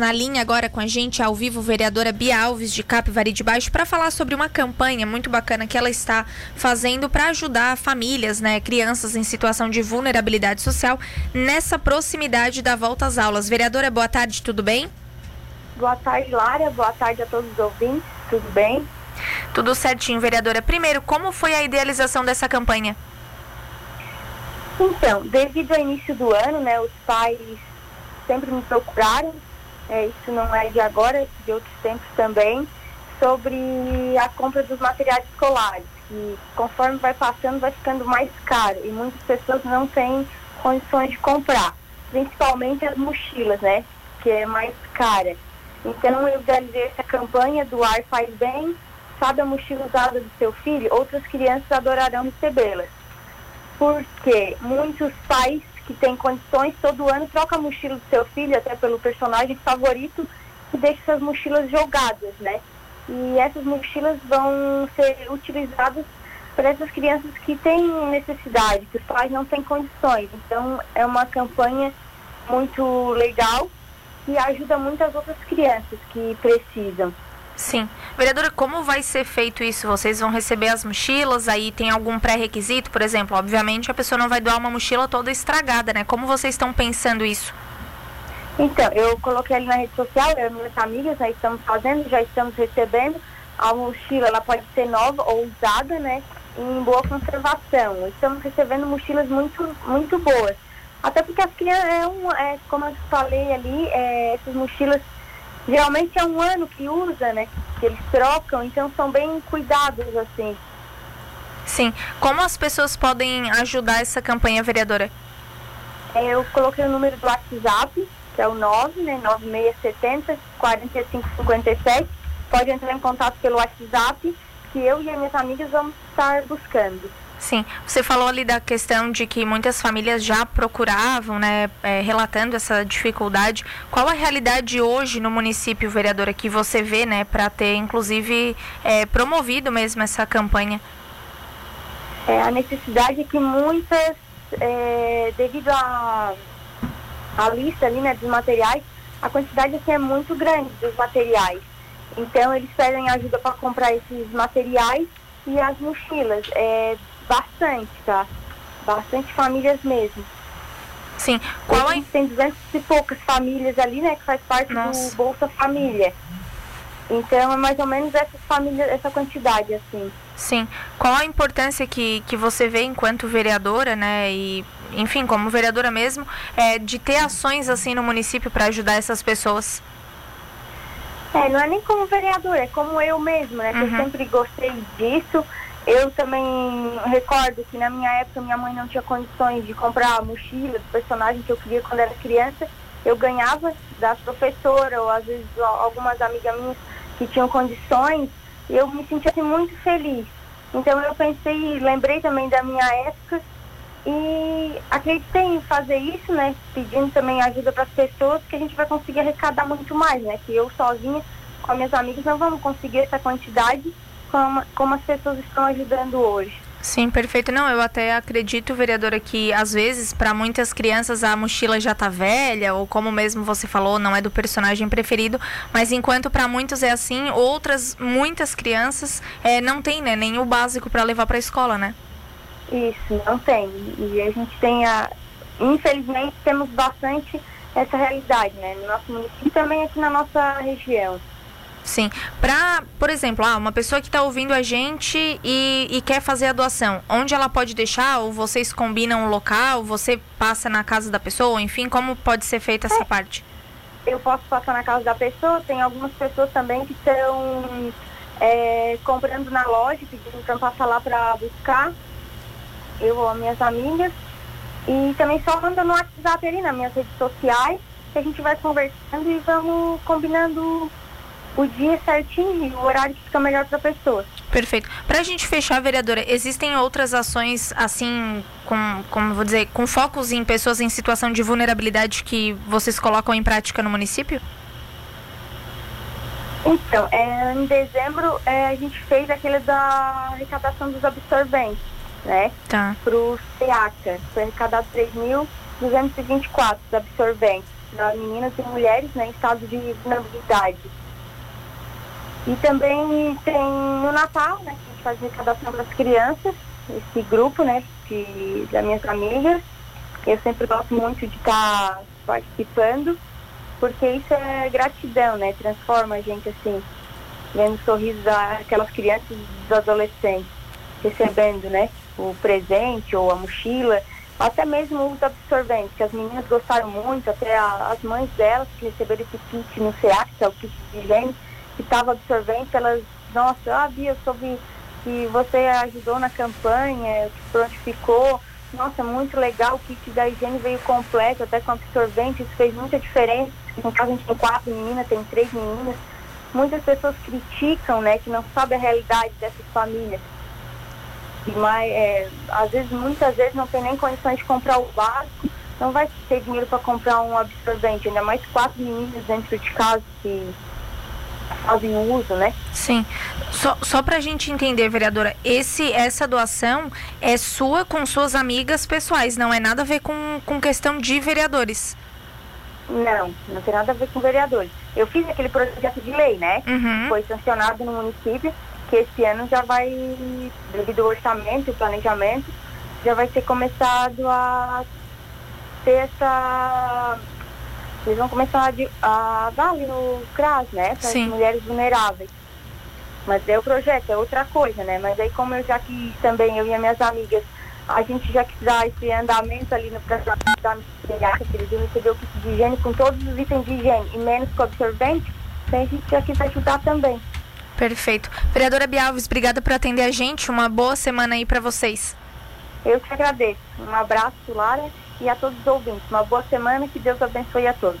Na linha agora com a gente, ao vivo, vereadora Bia Alves de Capivari de Baixo, para falar sobre uma campanha muito bacana que ela está fazendo para ajudar famílias, né, crianças em situação de vulnerabilidade social nessa proximidade da volta às aulas. Vereadora, boa tarde, tudo bem? Boa tarde, Lara. Boa tarde a todos os ouvintes. Tudo bem? Tudo certinho, vereadora. Primeiro, como foi a idealização dessa campanha? Então, devido ao início do ano, né, os pais sempre me procuraram é, isso não é de agora, de outros tempos também, sobre a compra dos materiais escolares, que conforme vai passando vai ficando mais caro e muitas pessoas não têm condições de comprar, principalmente as mochilas, né, que é mais cara. Então eu realizei essa campanha do Ar Faz Bem, sabe a mochila usada do seu filho? Outras crianças adorarão recebê-las. Porque muitos pais que tem condições, todo ano troca a mochila do seu filho, até pelo personagem favorito, e deixa essas mochilas jogadas, né? E essas mochilas vão ser utilizadas para essas crianças que têm necessidade, que os pais não têm condições. Então, é uma campanha muito legal e ajuda muitas outras crianças que precisam. Sim. Vereadora, como vai ser feito isso? Vocês vão receber as mochilas, aí tem algum pré-requisito, por exemplo? Obviamente a pessoa não vai doar uma mochila toda estragada, né? Como vocês estão pensando isso? Então, eu coloquei ali na rede social, eu e minhas amigas, nós estamos fazendo, já estamos recebendo. A mochila, ela pode ser nova ou usada, né? Em boa conservação. Estamos recebendo mochilas muito, muito boas. Até porque as crianças, é, um, é como eu falei ali, é, essas mochilas geralmente é um ano que usa, né? Que eles trocam, então são bem cuidados, assim. Sim. Como as pessoas podem ajudar essa campanha, vereadora? É, eu coloquei o número do WhatsApp, que é o 9, né? 9670 4557. Pode entrar em contato pelo WhatsApp, que eu e as minhas amigas vamos estar buscando. Sim, você falou ali da questão de que muitas famílias já procuravam, né, é, relatando essa dificuldade. Qual a realidade hoje no município, vereadora, que você vê, né, para ter inclusive é, promovido mesmo essa campanha? É, a necessidade é que muitas, é, devido à a, a, lista ali, né, dos materiais, a quantidade assim, é muito grande dos materiais. Então eles pedem ajuda para comprar esses materiais e as mochilas. É, Bastante, tá? Bastante famílias mesmo. Sim. Qual é? Tem 200 e poucas famílias ali, né? Que faz parte Nossa. do Bolsa Família. Então é mais ou menos essa família, essa quantidade, assim. Sim. Qual a importância que, que você vê enquanto vereadora, né? E, enfim, como vereadora mesmo, é, de ter ações assim no município para ajudar essas pessoas? É, não é nem como vereadora, é como eu mesma, né? Uhum. Eu sempre gostei disso. Eu também recordo que na minha época minha mãe não tinha condições de comprar a mochila do personagem que eu queria quando era criança. Eu ganhava da professora ou às vezes algumas amigas minhas que tinham condições. E eu me sentia assim, muito feliz. Então eu pensei, lembrei também da minha época e acreditei em fazer isso, né? Pedindo também ajuda para as pessoas que a gente vai conseguir arrecadar muito mais, né? Que eu sozinha com as minhas amigas não vamos conseguir essa quantidade como, como as pessoas estão ajudando hoje. Sim, perfeito. Não, eu até acredito, vereadora, que às vezes para muitas crianças a mochila já tá velha, ou como mesmo você falou, não é do personagem preferido, mas enquanto para muitos é assim, outras, muitas crianças é, não tem, né, nem o básico para levar para a escola, né? Isso, não tem. E a gente tem a. Infelizmente temos bastante essa realidade, né? No nosso município e também aqui na nossa região. Sim. Para, por exemplo, ah, uma pessoa que está ouvindo a gente e, e, quer fazer a doação, onde ela pode deixar? Ou vocês combinam o local? Você passa na casa da pessoa? Enfim, como pode ser feita essa é. parte? Eu posso passar na casa da pessoa. Tem algumas pessoas também que estão é, comprando na loja, pedindo para passar lá para buscar. Eu ou minhas amigas. E também só manda no WhatsApp ali, nas minhas redes sociais, que a gente vai conversando e vamos combinando o dia certinho e o horário que fica melhor para a pessoa. Perfeito. Para a gente fechar, vereadora, existem outras ações assim, com, como vou dizer, com focos em pessoas em situação de vulnerabilidade que vocês colocam em prática no município? Então, é, em dezembro é, a gente fez aquele da arrecadação dos absorventes, né? Tá. Para o SEACA. Foi arrecadado 3.224 absorventes. para meninas e mulheres né, em estado de vulnerabilidade. E também tem no Natal, né, que a gente faz arrecadação para as crianças, esse grupo, né, de, das minhas amigas. Eu sempre gosto muito de estar tá participando, porque isso é gratidão, né? Transforma a gente assim, vendo sorrisos daquelas crianças e dos adolescentes, recebendo, né? O presente ou a mochila, até mesmo os absorventes, que as meninas gostaram muito, até a, as mães delas que receberam esse kit no SEAC, que é o kit de higiene, estava absorvente, elas, nossa, ah, Bia, soube que você ajudou na campanha, que prontificou. Nossa, muito legal, o kit da higiene veio completo, até com absorvente, isso fez muita diferença. No caso, a gente tem quatro meninas, tem três meninas. Muitas pessoas criticam, né, que não sabem a realidade dessas famílias. Mas, é, às vezes, muitas vezes, não tem nem condições de comprar o básico, não vai ter dinheiro para comprar um absorvente, ainda mais quatro meninas dentro de casa que fazem uso, né? Sim. Só, só para a gente entender, vereadora, esse, essa doação é sua com suas amigas pessoais, não é nada a ver com, com questão de vereadores. Não, não tem nada a ver com vereadores. Eu fiz aquele projeto de lei, né? Uhum. Foi sancionado no município, que esse ano já vai, devido ao orçamento e planejamento, já vai ser começado a ter essa eles vão começar a, a dar ali no CRAS, né? Para as mulheres vulneráveis. Mas é o projeto, é outra coisa, né? Mas aí como eu já quis também, eu e as minhas amigas, a gente já quis dar esse andamento ali no processo da pediatra, que eles iam receber o kit de higiene com todos os itens de higiene e menos com absorvente, então a gente já quis ajudar também. Perfeito. Vereadora Bialves, obrigada por atender a gente. Uma boa semana aí para vocês. Eu que agradeço. Um abraço, Lara e a todos os ouvintes. Uma boa semana, que Deus abençoe a todos.